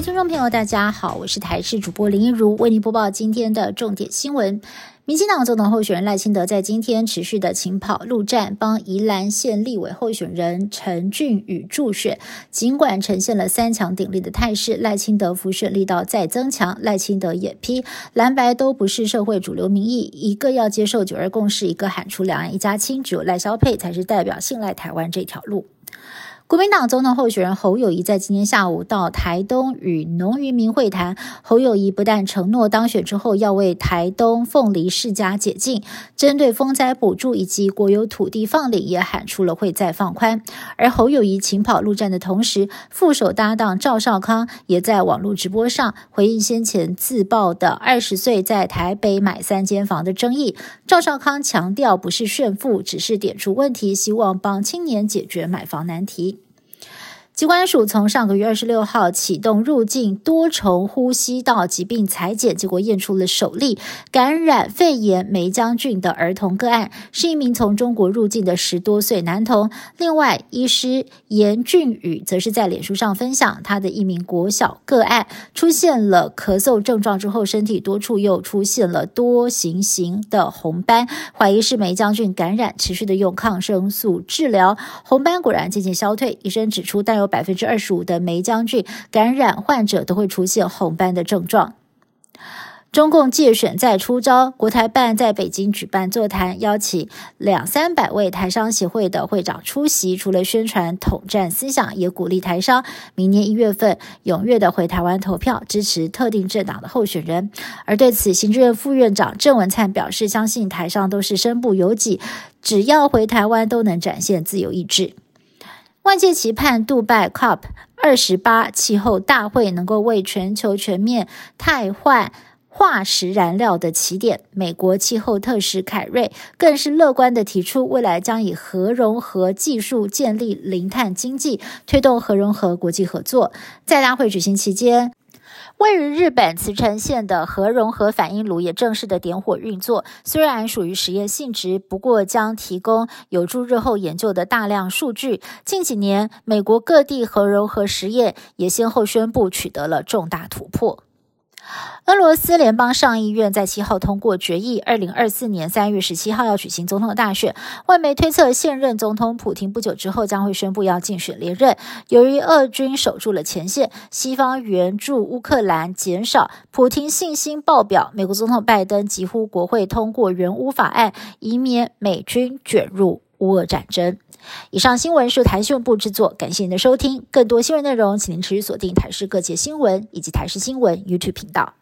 位听众朋友，大家好，我是台视主播林一如，为您播报今天的重点新闻。民进党总统候选人赖清德在今天持续的勤跑陆战，帮宜兰县立委候选人陈俊宇助选。尽管呈现了三强鼎立的态势，赖清德浮选力道再增强。赖清德也批蓝白都不是社会主流民意，一个要接受九二共识，一个喊出两岸一家亲，只有赖萧佩才是代表信赖台湾这条路。国民党总统候选人侯友谊在今天下午到台东与农渔民会谈。侯友谊不但承诺当选之后要为台东凤梨世家解禁，针对风灾补助以及国有土地放领，也喊出了会再放宽。而侯友谊勤跑陆战的同时，副手搭档赵少康也在网络直播上回应先前自曝的二十岁在台北买三间房的争议。赵少康强调不是炫富，只是点出问题，希望帮青年解决买房难题。机关署从上个月二十六号启动入境多重呼吸道疾病裁检，结果验出了首例感染肺炎梅将菌的儿童个案，是一名从中国入境的十多岁男童。另外，医师严俊宇则是在脸书上分享他的一名国小个案，出现了咳嗽症状之后，身体多处又出现了多形型的红斑，怀疑是梅将菌感染，持续的用抗生素治疗，红斑果然渐渐消退。医生指出，但有百分之二十五的梅将军感染患者都会出现红斑的症状。中共借选再出招，国台办在北京举办座谈，邀请两三百位台商协会的会长出席。除了宣传统战思想，也鼓励台商明年一月份踊跃的回台湾投票，支持特定政党的候选人。而对此，行政院副院长郑文灿表示，相信台上都是身不由己，只要回台湾都能展现自由意志。外界期盼杜拜 COP 二十八气候大会能够为全球全面汰换化石燃料的起点。美国气候特使凯瑞更是乐观的提出，未来将以核融合技术建立零碳经济，推动核融合国际合作。在大会举行期间。位于日本茨城县的核融合反应炉也正式的点火运作，虽然属于实验性质，不过将提供有助日后研究的大量数据。近几年，美国各地核融合实验也先后宣布取得了重大突破。俄罗斯联邦上议院在七号通过决议，二零二四年三月十七号要举行总统大选。外媒推测，现任总统普京不久之后将会宣布要竞选连任。由于俄军守住了前线，西方援助乌克兰减少，普京信心爆表。美国总统拜登急呼国会通过援乌法案，以免美军卷入乌俄战争。以上新闻是台新闻部制作，感谢您的收听。更多新闻内容，请您持续锁定台视各界新闻以及台视新闻 YouTube 频道。